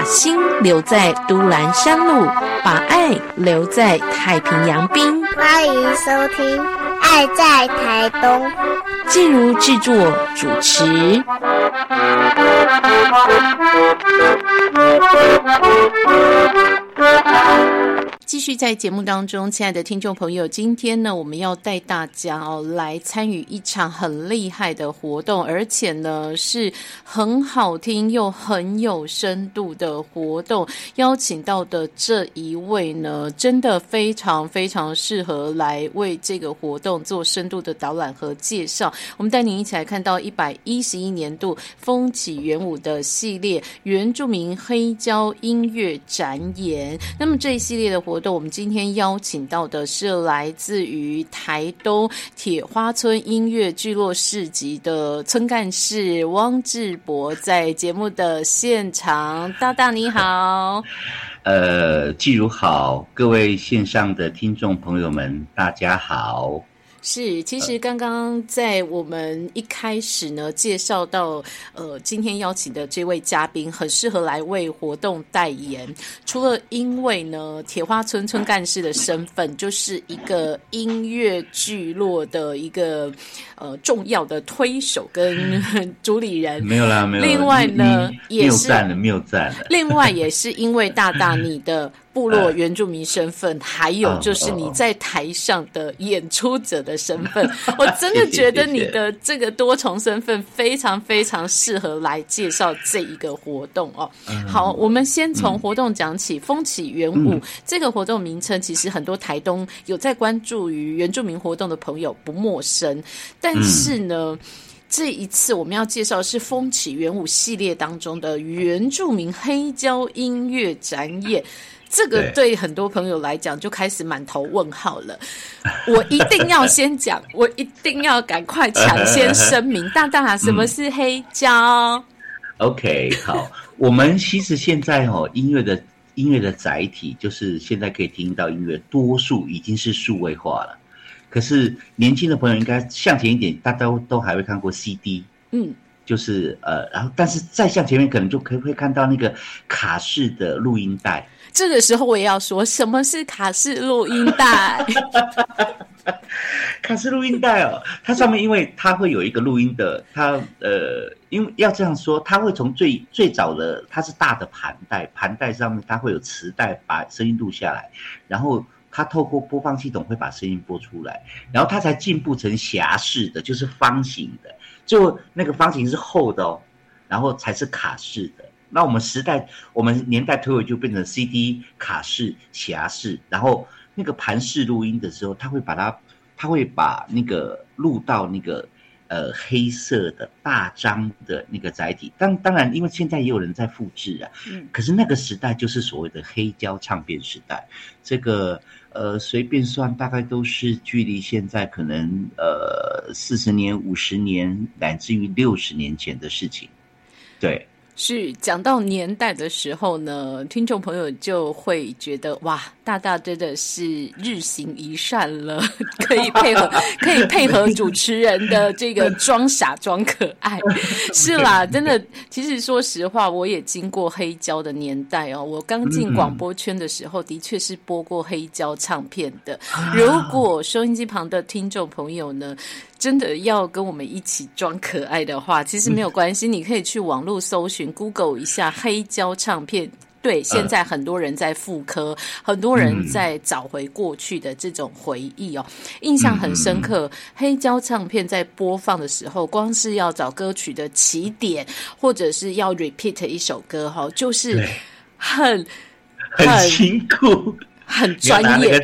把心留在都兰山路，把爱留在太平洋滨。欢迎收听《爱在台东》，静茹制作主持。继续在节目当中，亲爱的听众朋友，今天呢，我们要带大家哦来参与一场很厉害的活动，而且呢是很好听又很有深度的活动。邀请到的这一位呢，真的非常非常适合来为这个活动做深度的导览和介绍。我们带您一起来看到一百一十一年度风起元舞的系列原住民黑胶音乐展演。那么这一系列的活动，我们今天邀请到的是来自于台东铁花村音乐聚落市集的村干事汪志博，在节目的现场，大大你好，呃，季如好，各位线上的听众朋友们，大家好。是，其实刚刚在我们一开始呢，介绍到呃，今天邀请的这位嘉宾很适合来为活动代言。除了因为呢，铁花村村干事的身份，就是一个音乐聚落的一个呃重要的推手跟 主理人。没有啦，没有。另外呢，也是赞了，没有赞了。另外也是因为大大你的。部落原住民身份，还有就是你在台上的演出者的身份，我真的觉得你的这个多重身份非常非常适合来介绍这一个活动哦。好，我们先从活动讲起，风起原舞这个活动名称，其实很多台东有在关注于原住民活动的朋友不陌生，但是呢，这一次我们要介绍是风起原舞系列当中的原住民黑胶音乐展演。这个对很多朋友来讲就开始满头问号了。我一定要先讲，我一定要赶快抢先声明，大大什么是黑胶？OK，好，我们其实现在哦，音乐的音乐的载体就是现在可以听到音乐，多数已经是数位化了。可是年轻的朋友应该向前一点，大家都都还会看过 CD，嗯，就是呃，然后但是再向前面，可能就可以会看到那个卡式的录音带。这个时候我也要说，什么是卡式录音带？卡式录音带哦，它上面因为它会有一个录音的，它呃，因为要这样说，它会从最最早的它是大的盘带，盘带上面它会有磁带把声音录下来，然后它透过播放系统会把声音播出来，然后它才进步成匣式的，就是方形的，就那个方形是厚的哦，然后才是卡式的。那我们时代，我们年代推回就变成 CD 卡式、匣式，然后那个盘式录音的时候，他会把它，他会把那个录到那个呃黑色的大张的那个载体。当当然，因为现在也有人在复制啊，嗯，可是那个时代就是所谓的黑胶唱片时代。这个呃，随便算大概都是距离现在可能呃四十年、五十年，乃至于六十年前的事情，对。是讲到年代的时候呢，听众朋友就会觉得哇，大大真的是日行一善了，可以配合可以配合主持人的这个装傻装可爱，是啦，真的。其实说实话，我也经过黑胶的年代哦。我刚进广播圈的时候，的确是播过黑胶唱片的。如果收音机旁的听众朋友呢？真的要跟我们一起装可爱的话，其实没有关系，你可以去网络搜寻 Google 一下黑胶唱片。对，现在很多人在复刻，很多人在找回过去的这种回忆哦，印象很深刻。黑胶唱片在播放的时候，光是要找歌曲的起点，或者是要 repeat 一首歌哈，就是很很辛苦，很专业。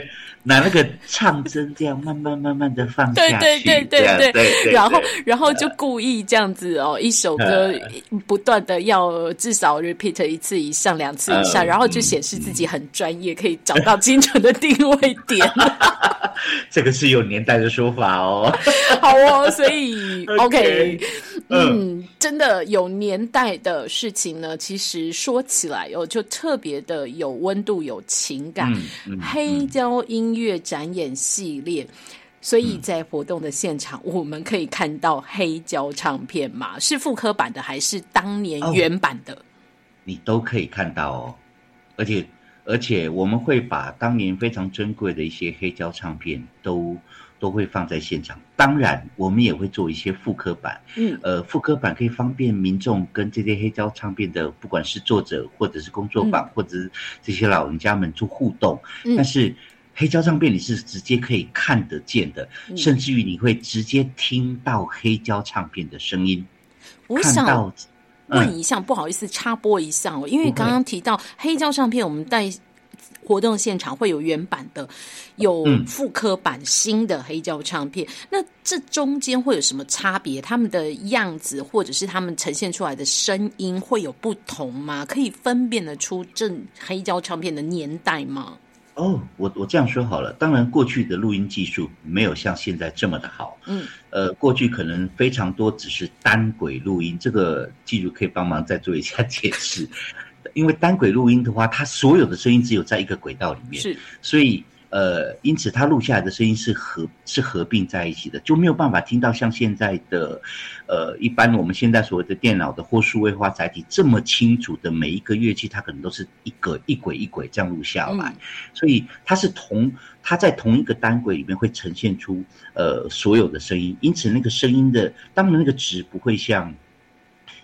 拿那个唱针这样慢慢慢慢的放下去，对对对对对，然后然后就故意这样子哦，一首歌不断的要至少 repeat 一次以上、两次以上，然后就显示自己很专业，可以找到精准的定位点。这个是有年代的说法哦。好哦，所以 OK，嗯，真的有年代的事情呢，其实说起来哦，就特别的有温度、有情感。黑胶音乐展演系列，所以在活动的现场，我们可以看到黑胶唱片嘛？是复刻版的还是当年原版的？你都可以看到哦，而且而且我们会把当年非常珍贵的一些黑胶唱片都都会放在现场。当然，我们也会做一些复刻版。嗯，呃，复刻版可以方便民众跟这些黑胶唱片的，不管是作者或者是工作坊，或者是这些老人家们做互动。嗯但是黑胶唱片你是直接可以看得见的，嗯甚至于你会直接听到黑胶唱片的声音，我想。问一下，不好意思插播一下哦，因为刚刚提到黑胶唱片，我们在活动现场会有原版的，有嗯复刻版新的黑胶唱片。那这中间会有什么差别？他们的样子或者是他们呈现出来的声音会有不同吗？可以分辨得出这黑胶唱片的年代吗？哦，我我这样说好了，当然过去的录音技术没有像现在这么的好，嗯，呃，过去可能非常多只是单轨录音，这个技术可以帮忙再做一下解释，因为单轨录音的话，它所有的声音只有在一个轨道里面，是。所以呃，因此它录下来的声音是合是合并在一起的，就没有办法听到像现在的呃，一般我们现在所谓的电脑的或数位化载体这么清楚的每一个乐器，它可能都是一个一轨一轨这样录下来，嗯。所以它是同它在同一个单轨里面会呈现出呃所有的声音，因此那个声音的当然那个值不会像。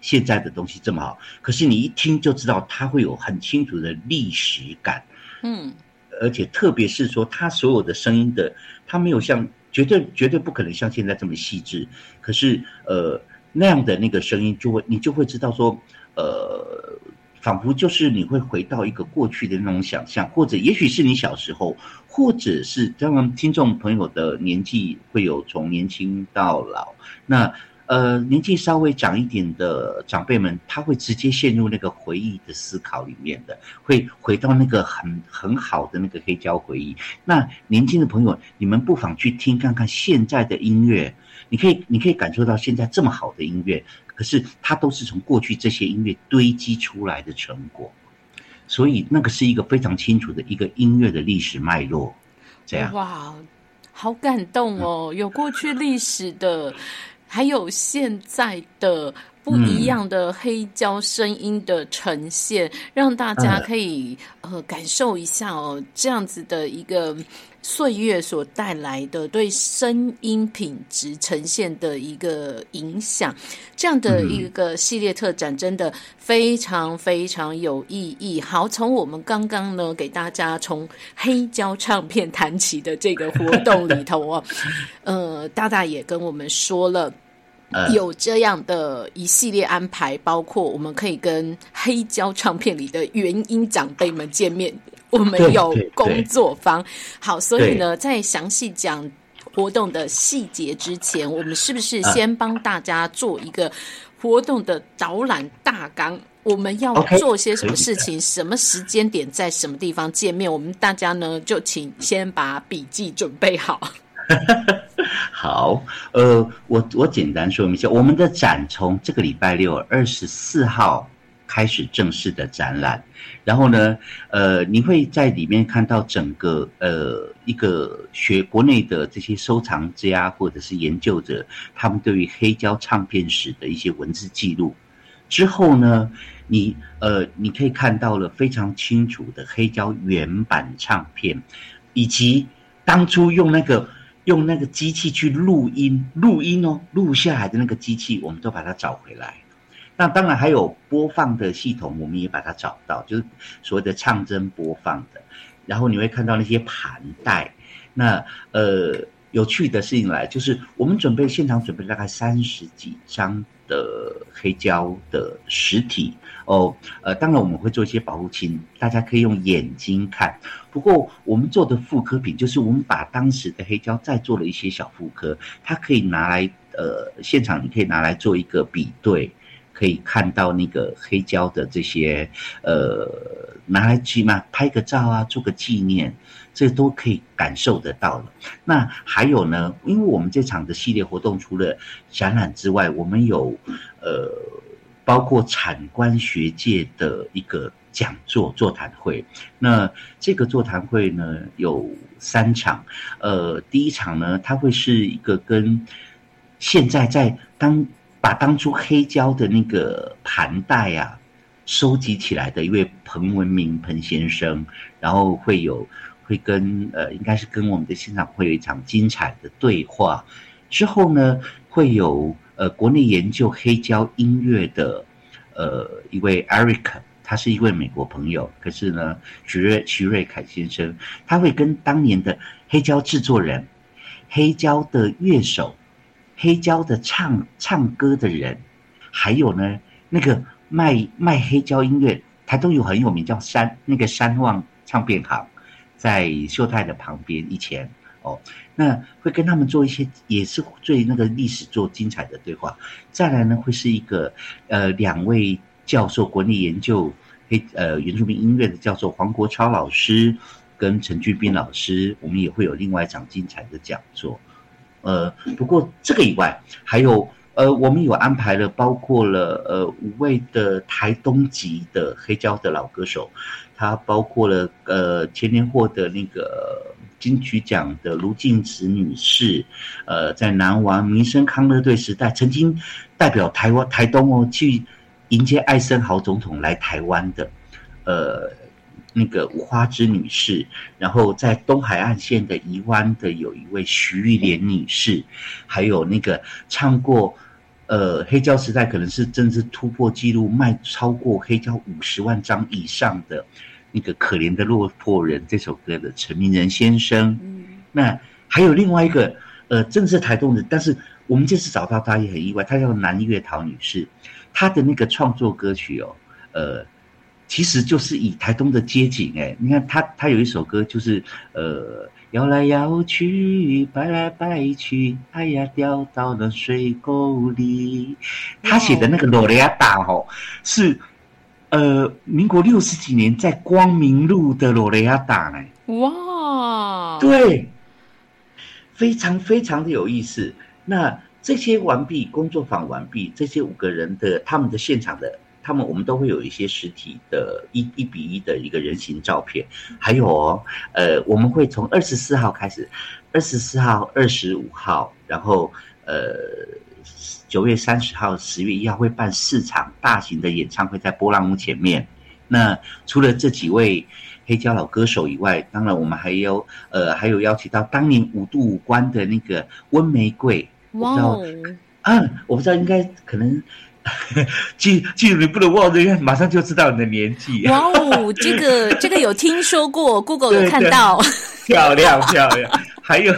现在的东西这么好，可是你一听就知道它会有很清楚的历史感，嗯而且特别是说，他所有的声音的，他没有像绝对绝对不可能像现在这么细致。可是呃那样的那个声音，就会你就会知道说，呃，仿佛就是你会回到一个过去的那种想象，或者也许是你小时候，或者是当然听众朋友的年纪会有从年轻到老，那。呃，年纪稍微长一点的长辈们，他会直接陷入那个回忆的思考里面的，会回到那个很很好的那个黑胶回忆。那年轻的朋友，你们不妨去听看看现在的音乐，你可以你可以感受到现在这么好的音乐，可是它都是从过去这些音乐堆积出来的成果，所以那个是一个非常清楚的一个音乐的历史脉络。这样，哇，好感动哦！有过去历史的，还有现在的不一样的黑胶声音的呈现，让大家可以呃感受一下哦，这样子的一个岁月所带来的对声音品质呈现的一个影响。这样的一个系列特展真的非常非常有意义。好，从我们刚刚呢给大家从黑胶唱片谈起的这个活动里头哦，呃，大大也跟我们说了。有这样的一系列安排，包括我们可以跟黑胶唱片里的原音长辈们见面，我们有工作坊。好，所以呢，在详细讲活动的细节之前，我们是不是先帮大家做一个活动的导览大纲？我们要做些什么事情？什么时间点在什么地方见面？我们大家呢，就请先把笔记准备好。好，呃，我我简单说明一下，我们的展从这个礼拜六二十四号开始正式的展览，然后呢，呃，你会在里面看到整个呃一个学国内的这些收藏家或者是研究者，他们对于黑胶唱片史的一些文字记录。之后呢，你呃你可以看到了非常清楚的黑胶原版唱片，以及当初用那个。用那个机器去录音，录音哦，录下来的那个机器，我们都把它找回来。那当然还有播放的系统，我们也把它找到，就是所谓的唱针播放的。然后你会看到那些盘带。那呃，有趣的事情来，就是我们准备现场准备大概三十几张的黑胶的实体哦。呃，当然我们会做一些保护，请大家可以用眼睛看。不过我们做的复刻品，就是我们把当时的黑胶再做了一些小复刻，它可以拿来呃现场，你可以拿来做一个比对，可以看到那个黑胶的这些呃拿来起码拍个照啊，做个纪念，这都可以感受得到了。那还有呢，因为我们这场的系列活动除了展览之外，我们有呃包括产官学界的一个。讲座座谈会，那这个座谈会呢有三场，呃，第一场呢，它会是一个跟现在在当把当初黑胶的那个盘带啊收集起来的一位彭文明彭先生，然后会有会跟呃，应该是跟我们的现场会有一场精彩的对话。之后呢，会有呃国内研究黑胶音乐的呃一位 Eric，他是一位美国朋友，可是呢徐瑞徐瑞凯先生，他会跟当年的黑胶制作人、黑胶的乐手、黑胶的唱唱歌的人，还有呢那个卖卖黑胶音乐，他都有很有名叫山那个山望唱片行，在秀泰的旁边以前。哦，那会跟他们做一些，也是对那个历史做精彩的对话。再来呢，会是一个呃两位教授，国内研究黑呃原住民音乐的教授黄国超老师跟陈俊斌老师，我们也会有另外一场精彩的讲座。呃，不过这个以外，还有呃，我们有安排了，包括了呃五位的台东籍的黑胶的老歌手，他包括了呃前年获得那个。金曲奖的卢静慈女士，呃，在南王民生康乐队时代，曾经代表台湾台东哦去迎接艾森豪总统来台湾的，呃，那个五花枝女士，然后在东海岸线的宜湾的有一位徐玉莲女士，还有那个唱过呃黑胶时代可能是真是突破纪录卖超过黑胶五十万张以上的。那个可怜的落魄人这首歌的陈明仁先生，那还有另外一个呃，正是台东的，但是我们这次找到他也很意外，他叫南月桃女士，她的那个创作歌曲哦，呃，其实就是以台东的街景哎，你看他他有一首歌就是呃，摇来摇去，摆来摆去，哎呀，掉到了水沟里，他写的那个罗雷亚达哦是。呃，民国六十几年在光明路的罗雷亚达呢？哇，对，非常非常的有意思。那这些完毕工作坊完毕，这些五个人的他们的现场的，他们我们都会有一些实体的一一比一的一个人形照片。还有哦，呃，我们会从二十四号开始，二十四号、二十五号，然后呃。九月三十号、十月一号会办四场大型的演唱会，在波浪屋前面。那除了这几位黑胶老歌手以外，当然我们还有呃，还有邀请到当年五度五关的那个温玫瑰。哇哦！嗯，我不知道，应该可能 记记住你不能忘因为马上就知道你的年纪。哇哦，这个 这个有听说过，Google 有看到，漂亮漂亮。还有，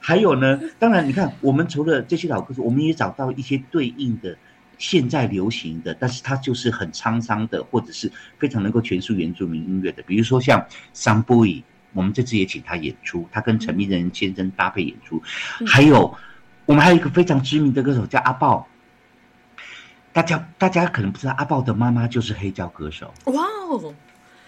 还有呢？当然，你看，我们除了这些老歌手，我们也找到一些对应的现在流行的，但是它就是很沧桑的，或者是非常能够诠释原住民音乐的。比如说像 Samboy，，我们这次也请他演出，他跟陈明仁先生搭配演出。还有，我们还有一个非常知名的歌手叫阿豹，大家大家可能不知道，阿豹的妈妈就是黑胶歌手。哇哦，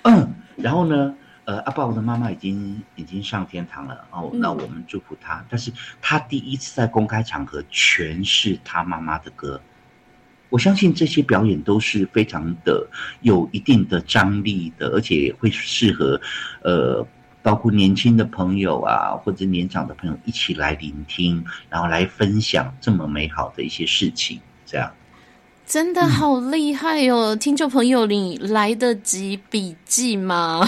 嗯，然后呢？呃，阿豹的妈妈已经已经上天堂了哦，那我们祝福他。但是他第一次在公开场合诠释他妈妈的歌，我相信这些表演都是非常的有一定的张力的，而且会适合呃，包括年轻的朋友啊，或者年长的朋友一起来聆听，然后来分享这么美好的一些事情，这样。真的好厉害哦！听众朋友，你来得及笔记吗？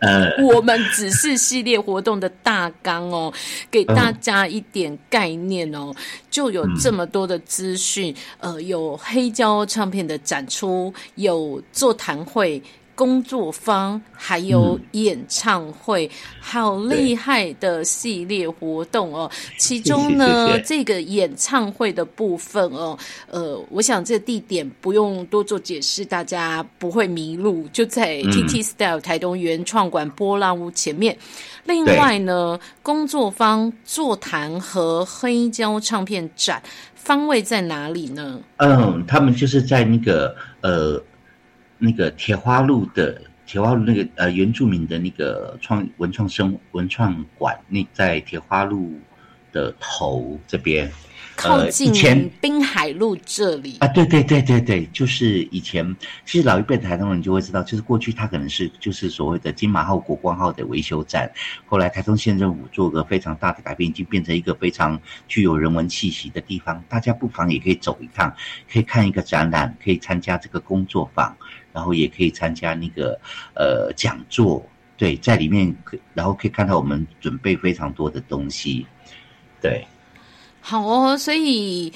呃，我们只是系列活动的大纲哦，给大家一点概念哦，就有这么多的资讯。呃，有黑胶唱片的展出，有座谈会。工作坊还有演唱会，好厉害的系列活动哦！其中呢，这个演唱会的部分哦，呃，我想这地点不用多做解释，大家不会迷路，就在 TT Style 台东原创馆波浪屋前面。另外呢，工作坊座谈和黑胶唱片展方位在哪里呢？嗯，他们就是在那个呃。那个铁花路的铁花路那个呃原住民的那个创文创生文创馆，那在铁花路的头这边。靠近以前滨海路这里啊，对对对对对，就是以前，其实老一辈的台东人就会知道，就是过去它可能是就是所谓的金马号、国光号的维修站，后来台东县政府做个非常大的改变，已经变成一个非常具有人文气息的地方。大家不妨也可以走一趟，可以看一个展览，可以参加这个工作坊，然后也可以参加那个呃讲座，对，在里面可然后可以看到我们准备非常多的东西，对。好哦，所以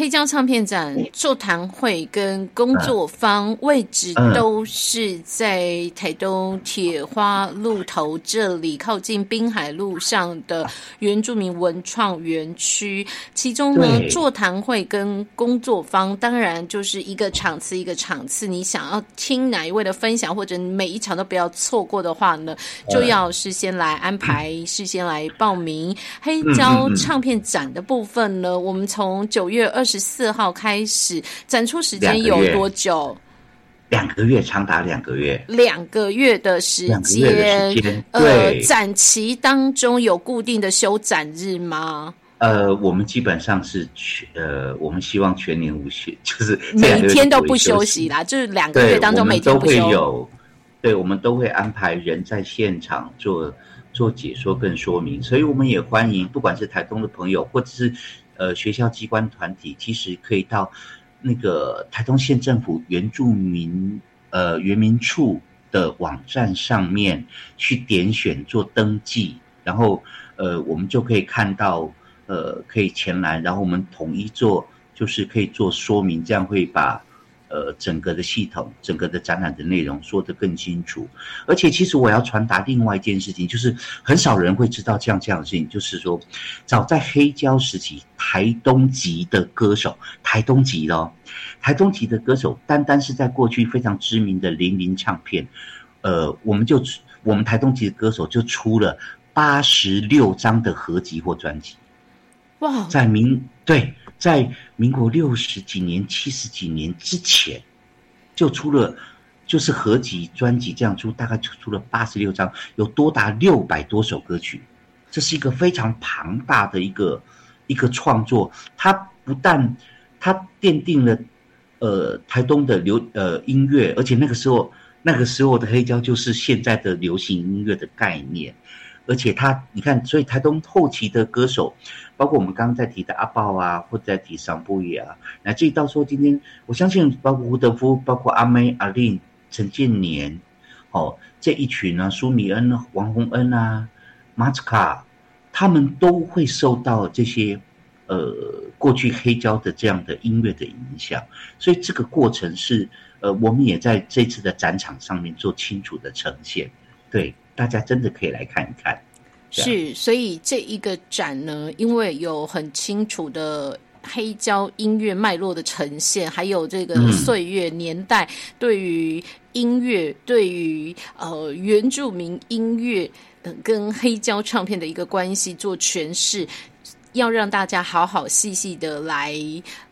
黑胶唱片展座谈会跟工作坊位置都是在台东铁花路头这里，靠近滨海路上的原住民文创园区。其中呢，座谈会跟工作坊当然就是一个场次一个场次。你想要听哪一位的分享，或者每一场都不要错过的话呢，就要事先来安排，事先来报名。黑胶唱片展的部分呢，我们从九月二十四号开始，展出时间有多久？两个月，长达两个月。两个月的时间，呃，展期当中有固定的休展日吗？呃，我们基本上是全，呃，我们希望全年无休，就是每天都不休息啦。就是两个月当中每天都会有，对，我们都会安排人在现场做做解说跟说明，所以我们也欢迎不管是台东的朋友，或者是。呃，学校机关团体其实可以到那个台东县政府原住民呃原民处的网站上面去点选做登记，然后呃我们就可以看到呃可以前来，然后我们统一做就是可以做说明，这样会把。呃，整个的系统，整个的展览的内容说得更清楚。而且，其实我要传达另外一件事情，就是很少人会知道这样这样的事情。就是说，早在黑胶时期，台东籍的歌手，台东籍哦，台东籍的歌手，单单是在过去非常知名的零零唱片，呃，我们就我们台东籍的歌手就出了八十六张的合集或专辑。哇，在明对。在民国六十几年、七十几年之前，就出了就是合集专辑这样出，大概就出了八十六张，有多达六百多首歌曲，这是一个非常庞大的一个一个创作。它不但它奠定了呃台东的流呃音乐，而且那个时候那个时候的黑胶就是现在的流行音乐的概念。而且他，你看，所以台东后期的歌手，包括我们刚刚在提的阿豹啊，或者在提桑布也啊，乃至于到说今天，我相信包括胡德夫、包括阿妹、阿令、陈建年，哦，这一群呢，苏米恩、王洪恩啊，马斯卡，他们都会受到这些呃过去黑胶的这样的音乐的影响，所以这个过程是呃，我们也在这次的展场上面做清楚的呈现，对。大家真的可以来看一看，是，所以这一个展呢，因为有很清楚的黑胶音乐脉络的呈现，还有这个岁月年代对于音乐、对于呃原住民音乐跟黑胶唱片的一个关系做诠释，要让大家好好细细的来。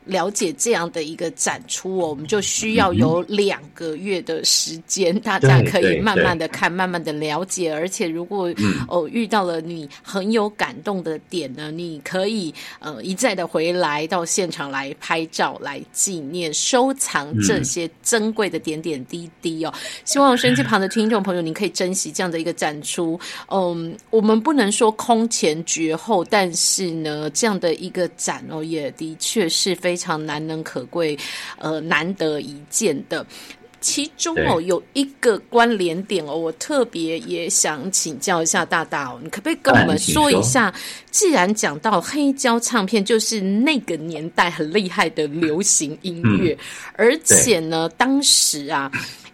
了解这样的一个展出哦，我们就需要有两个月的时间，大家可以慢慢的看，慢慢的了解。而且，如果哦遇到了你很有感动的点呢，你可以呃一再的回来到现场来拍照，来纪念、收藏这些珍贵的点点滴滴哦。希望收音机旁的听众朋友，您可以珍惜这样的一个展出。嗯，我们不能说空前绝后，但是呢，这样的一个展哦，也的确是非。非常难能可贵，呃，难得一见的。其中哦，有一个关联点哦，我特别也想请教一下大大哦，你可不可以跟我们说一下？既然讲到黑胶唱片，就是那个年代很厉害的流行音乐，而且呢，当时啊。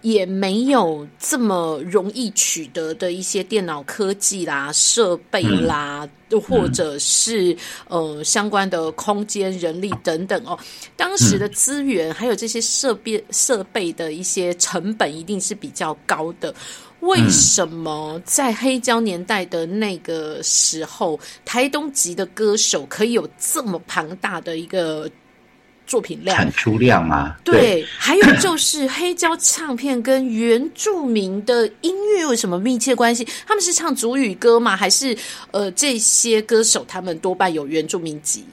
也没有这么容易取得的一些电脑科技啦、设备啦，或者是呃相关的空间、人力等等哦。当时的资源还有这些设备设备的一些成本一定是比较高的。为什么在黑胶年代的那个时候，台东籍的歌手可以有这么庞大的一个？作品量产出量啊，对，还有就是黑胶唱片跟原住民的音乐有什么密切关系？他们是唱主语歌吗？还是呃这些歌手他们多半有原住民籍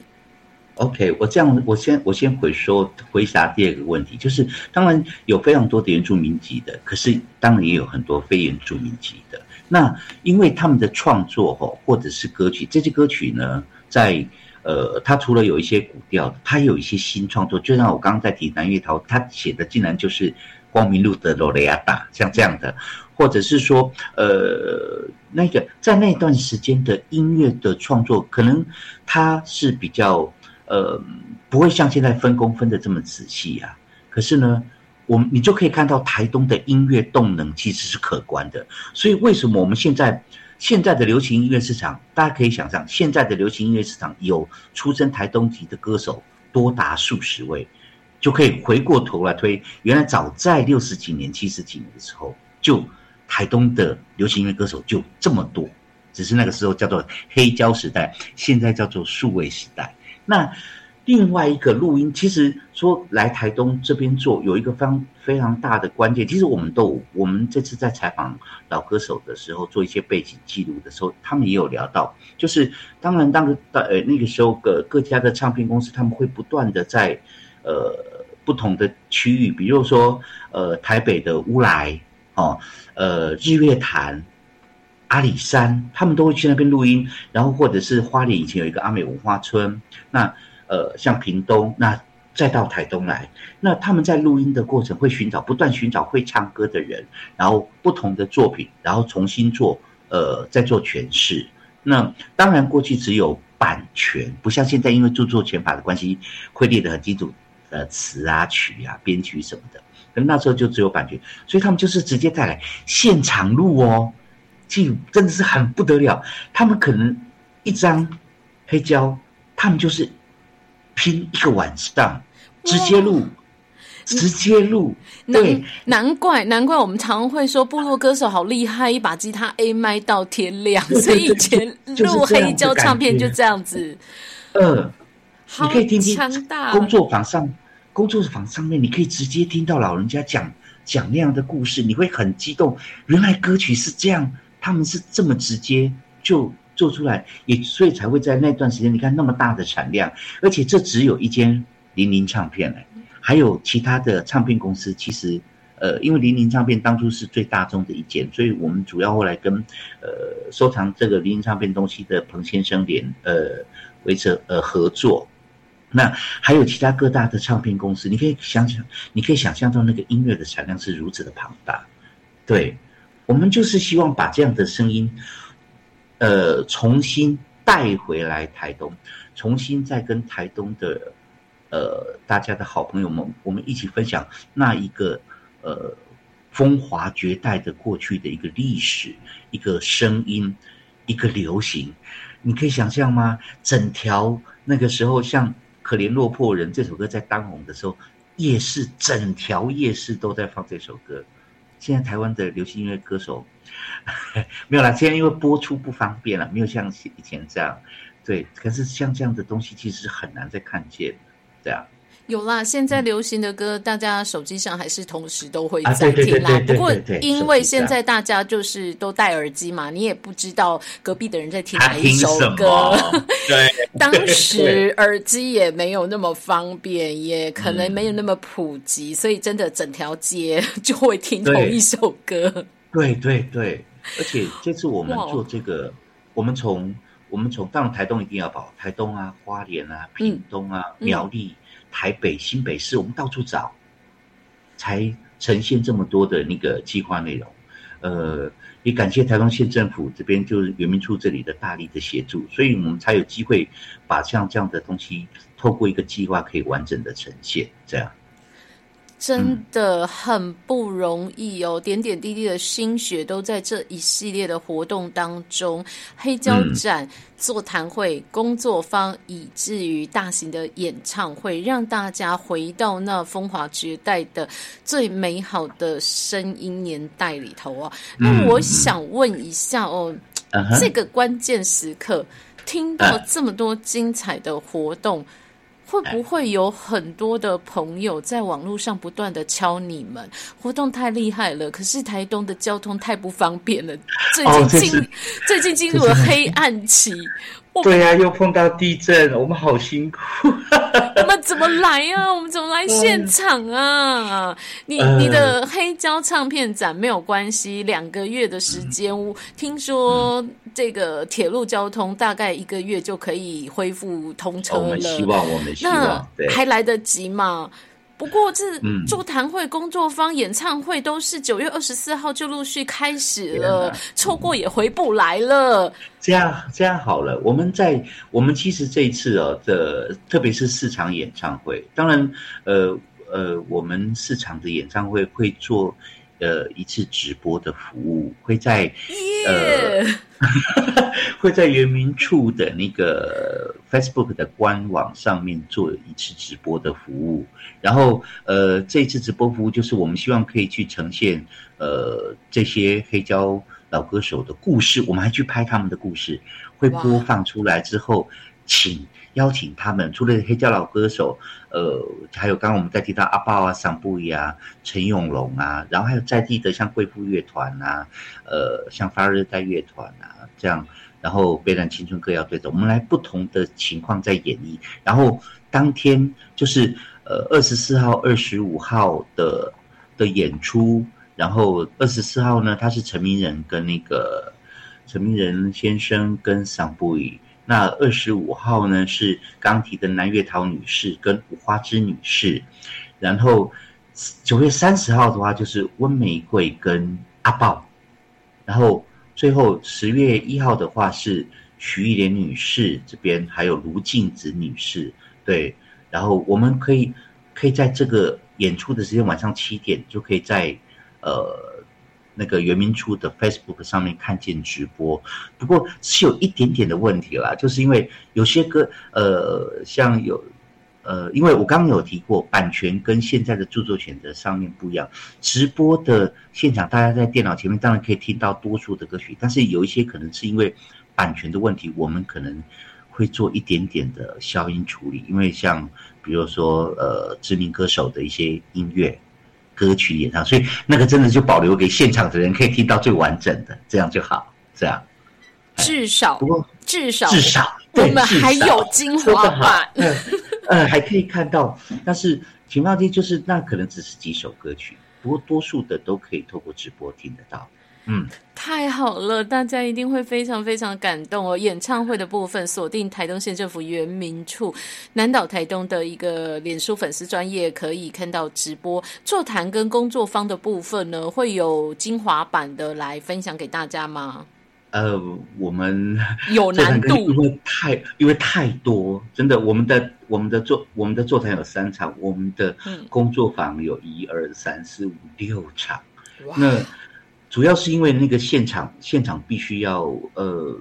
？OK，我这样，我先我先回说回答第二个问题，就是当然有非常多的原住民籍的，可是当然也有很多非原住民籍的。那因为他们的创作吼，或者是歌曲，这些歌曲呢，在呃，他除了有一些古调，他有一些新创作，就像我刚刚在提南月桃，他写的竟然就是光明路的罗雷亚达，像这样的，或者是说呃，那个在那段时间的音乐的创作，可能他是比较。呃，不会像现在分工分的这么仔细啊。可是呢，我们你就可以看到台东的音乐动能其实是可观的。所以为什么我们现在现在的流行音乐市场，大家可以想象，现在的流行音乐市场有出身台东籍的歌手多达数十位，就可以回过头来推，原来早在六十几年、七十几年的时候，就台东的流行音乐歌手就这么多，只是那个时候叫做黑胶时代，现在叫做数位时代。那另外一个录音，其实说来台东这边做有一个非常非常大的关键。其实我们都，我们这次在采访老歌手的时候，做一些背景记录的时候，他们也有聊到，就是当然当个呃那个时候各各家的唱片公司，他们会不断的在呃不同的区域，比如说呃台北的乌来哦，呃日月潭。阿里山，他们都会去那边录音，然后或者是花莲以前有一个阿美文化村，那呃像屏东，那再到台东来，那他们在录音的过程会寻找不断寻找会唱歌的人，然后不同的作品，然后重新做呃再做诠释。那当然过去只有版权，不像现在因为著作权法的关系会列得很清楚，呃词啊曲啊编曲什么的，可那时候就只有版权，所以他们就是直接带来现场录哦。记录真的是很不得了，他们可能一张黑胶，他们就是拼一个晚上，直接录，直接录。对，难怪难怪我们常会说部落歌手好厉害，一把吉他 A 麦到天亮，所以以前录黑胶唱片就这样子。呃，你可以听听工作坊上，工作坊上面你可以直接听到老人家讲讲那样的故事，你会很激动。原来歌曲是这样。他们是这么直接就做出来，也所以才会在那段时间，你看那么大的产量，而且这只有一间零零唱片嘞，还有其他的唱片公司。其实，呃，因为零零唱片当初是最大众的一间，所以我们主要后来跟呃收藏这个零零唱片东西的彭先生联呃维持呃合作。那还有其他各大的唱片公司，你可以想想，你可以想象到那个音乐的产量是如此的庞大，对。我们就是希望把这样的声音，呃，重新带回来台东，重新再跟台东的，呃，大家的好朋友们，我们一起分享那一个呃风华绝代的过去的一个历史，一个声音，一个流行。你可以想象吗？整条那个时候，像《可怜落魄人》这首歌在当红的时候，夜市整条夜市都在放这首歌。现在台湾的流行音乐歌手 没有了，现在因为播出不方便了，没有像以前这样。对，可是像这样的东西其实是很难再看见，这样。有啦，现在流行的歌，大家手机上还是同时都会在听啦。不过因为现在大家就是都戴耳机嘛，你也不知道隔壁的人在听哪一首歌。对，当时耳机也没有那么方便，也可能没有那么普及，所以真的整条街就会听同一首歌。对对对，而且这次我们做这个，我们从我们从当然台东一定要保，台东啊、花莲啊、屏东啊、苗栗。台北、新北市，我们到处找，才呈现这么多的那个计划内容。呃，也感谢台东县政府这边，就是原民处这里的大力的协助，所以我们才有机会把像这样的东西，透过一个计划可以完整的呈现，这样。真的很不容易哦，点点滴滴的心血都在这一系列的活动当中。黑胶展、座谈会、工作坊，以至于大型的演唱会，让大家回到那风华绝代的最美好的声音年代里头哦。那我想问一下哦，这个关键时刻，听到这么多精彩的活动。会不会有很多的朋友在网络上不断的敲你们？活动太厉害了，可是台东的交通太不方便了。最近进最近进入了黑暗期。对呀，又碰到地震，我们好辛苦。我们怎么来啊？我们怎么来现场啊？你你的黑胶唱片展没有关系，两个月的时间，听说这个铁路交通大概一个月就可以恢复通车了。我们希望，我们希望，还来得及吗？不过这座谈会、工作坊、演唱会都是九月二十四号就陆续开始了，错过也回不来了。这样这样好了，我们在我们其实这一次哦的，特别是四场演唱会，当然呃呃，我们四场的演唱会会做。呃，一次直播的服务会在呃，会在原民 处的那个 Facebook 的官网上面做一次直播的服务。然后，呃，这次直播服务就是我们希望可以去呈现呃这些黑胶老歌手的故事，我们还去拍他们的故事，会播放出来之后，请。邀请他们，除了黑胶老歌手，呃，还有刚刚我们在提到阿豹啊、桑布伊啊、陈永龙啊，然后还有在地的像贵妇乐团啊，呃，像发热带乐团啊，这样，然后悲然青春歌谣队的，我们来不同的情况在演绎。然后当天就是呃二十四号、二十五号的的演出，然后二十四号呢，他是陈明仁跟那个陈明仁先生跟桑布伊。那二十五号呢是刚提的南月桃女士跟五花枝女士，然后九月三十号的话就是温玫瑰跟阿豹，然后最后十月一号的话是徐艺莲女士这边还有卢静子女士，对，然后我们可以可以在这个演出的时间晚上七点就可以在呃。那个原民处的 Facebook 上面看见直播，不过是有一点点的问题啦，就是因为有些歌，呃，像有，呃，因为我刚刚有提过，版权跟现在的著作权的上面不一样，直播的现场大家在电脑前面当然可以听到多数的歌曲，但是有一些可能是因为版权的问题，我们可能会做一点点的消音处理，因为像比如说呃知名歌手的一些音乐。歌曲演唱，所以那个真的就保留给现场的人可以听到最完整的，这样就好。这样，至少不过至少至少我们还有精华版，嗯，还可以看到。但是情况题就是那可能只是几首歌曲，不过多数的都可以透过直播听得到。嗯，太好了，大家一定会非常非常感动哦！演唱会的部分锁定台东县政府原民处南岛台东的一个脸书粉丝专业，可以看到直播座谈跟工作方的部分呢，会有精华版的来分享给大家吗？呃，我们有 难度，因为太因为太多，真的，我们的我们的座我们的座谈有三场，我们的工作坊有一二三四五六场，那。主要是因为那个现场，现场必须要呃，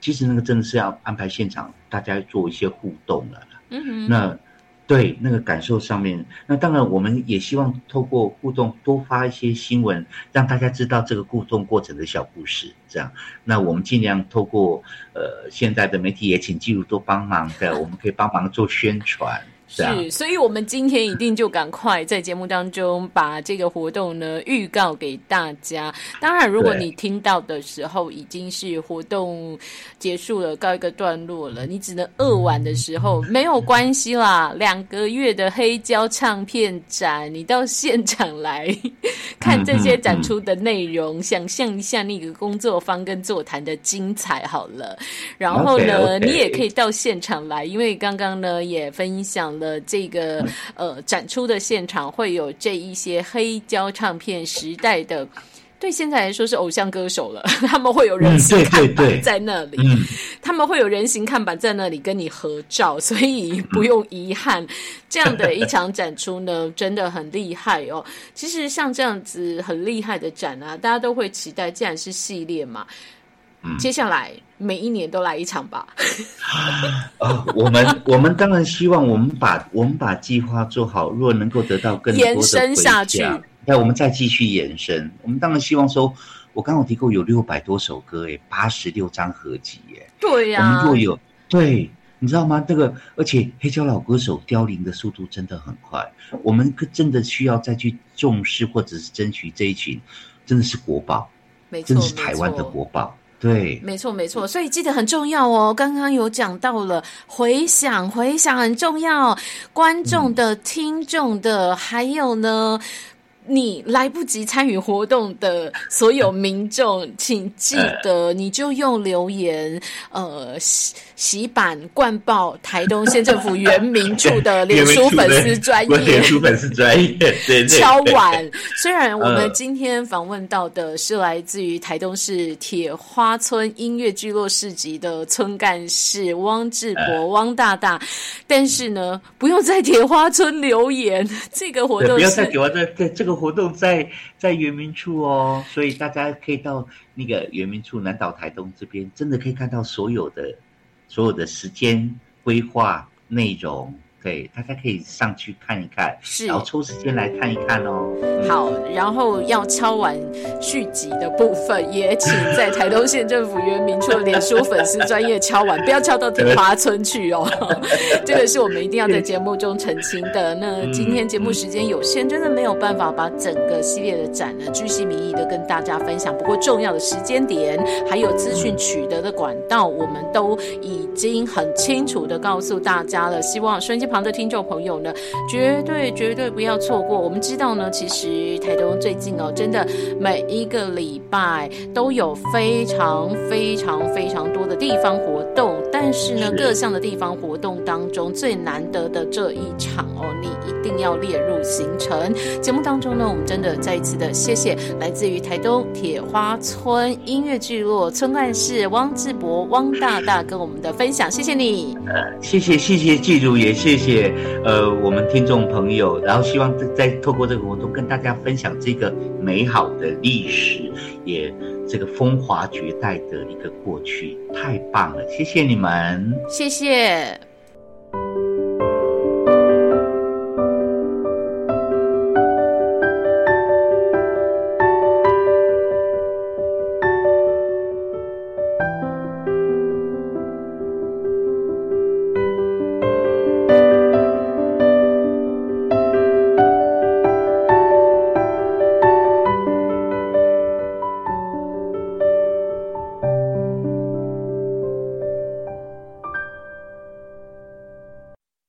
其实那个真的是要安排现场，大家做一些互动了。嗯哼。那对那个感受上面，那当然我们也希望透过互动多发一些新闻，让大家知道这个互动过程的小故事。这样，那我们尽量透过呃现在的媒体也请记录多帮忙的，我们可以帮忙做宣传。是，所以，我们今天一定就赶快在节目当中把这个活动呢预告给大家。当然，如果你听到的时候已经是活动结束了，告一个段落了，你只能二晚的时候没有关系啦。两个月的黑胶唱片展，你到现场来 看这些展出的内容，想象一下那个工作坊跟座谈的精彩好了。然后呢，你也可以到现场来，因为刚刚呢也分享。了这个 呃展出的现场会有这一些黑胶唱片时代的，对现在来说是偶像歌手了，他们会有人形看板在那里，他们会有人形看板在那里跟你合照，所以不用遗憾。这样的一场展出呢，真的很厉害哦。其实像这样子很厉害的展啊，大家都会期待，既然是系列嘛。接下来每一年都来一场吧。啊，我们 我们当然希望我们把我们把计划做好，如果能够得到更多的延伸下去，那我们再继续延伸。我们当然希望说，我刚刚提过有六百多首歌，哎，八十六张合集，哎，对呀。我们若有对，你知道吗？这个而且黑胶老歌手凋零的速度真的很快，我们真的需要再去重视或者是争取这一群，真的是国宝，真的是台湾的国宝。对，没错没错，所以记得很重要哦。刚刚有讲到了回想，回想很重要，观众的、听众的，还有呢。你来不及参与活动的所有民众，请记得你就用留言，呃，洗洗版灌爆台东县政府原民处的 脸书粉丝专业，脸书粉丝专业，对敲碗。虽然我们今天访问到的是来自于台东市铁花村音乐聚落市集的村干事汪志博汪大大，但是呢，不用在铁花村留言，这个活动不要在铁花村，在这个。活动在在圆明处哦，所以大家可以到那个圆明处南岛台东这边，真的可以看到所有的所有的时间规划内容。对，大家可以上去看一看，是，然后抽时间来看一看哦。好，然后要敲完续集的部分，也请在台东县政府原民处的脸书粉丝专业敲完，不要敲到天华村去哦。这个是我们一定要在节目中澄清的。那今天节目时间有限，真的没有办法把整个系列的展呢，居心民意的跟大家分享。不过重要的时间点，还有资讯取得的管道，我们都已经很清楚的告诉大家了。希望瞬间。旁的听众朋友呢，绝对绝对不要错过。我们知道呢，其实台东最近哦，真的每一个礼拜都有非常非常非常多的地方活动，但是呢，各项的地方活动当中最难得的这一场哦，你一定要列入行程。节目当中呢，我们真的再一次的谢谢来自于台东铁花村音乐聚落村干事汪志博汪大大跟我们的分享，谢谢你。呃，谢谢谢谢记住也谢。谢谢，呃，我们听众朋友，然后希望再透过这个活动跟大家分享这个美好的历史，也这个风华绝代的一个过去，太棒了，谢谢你们，谢谢。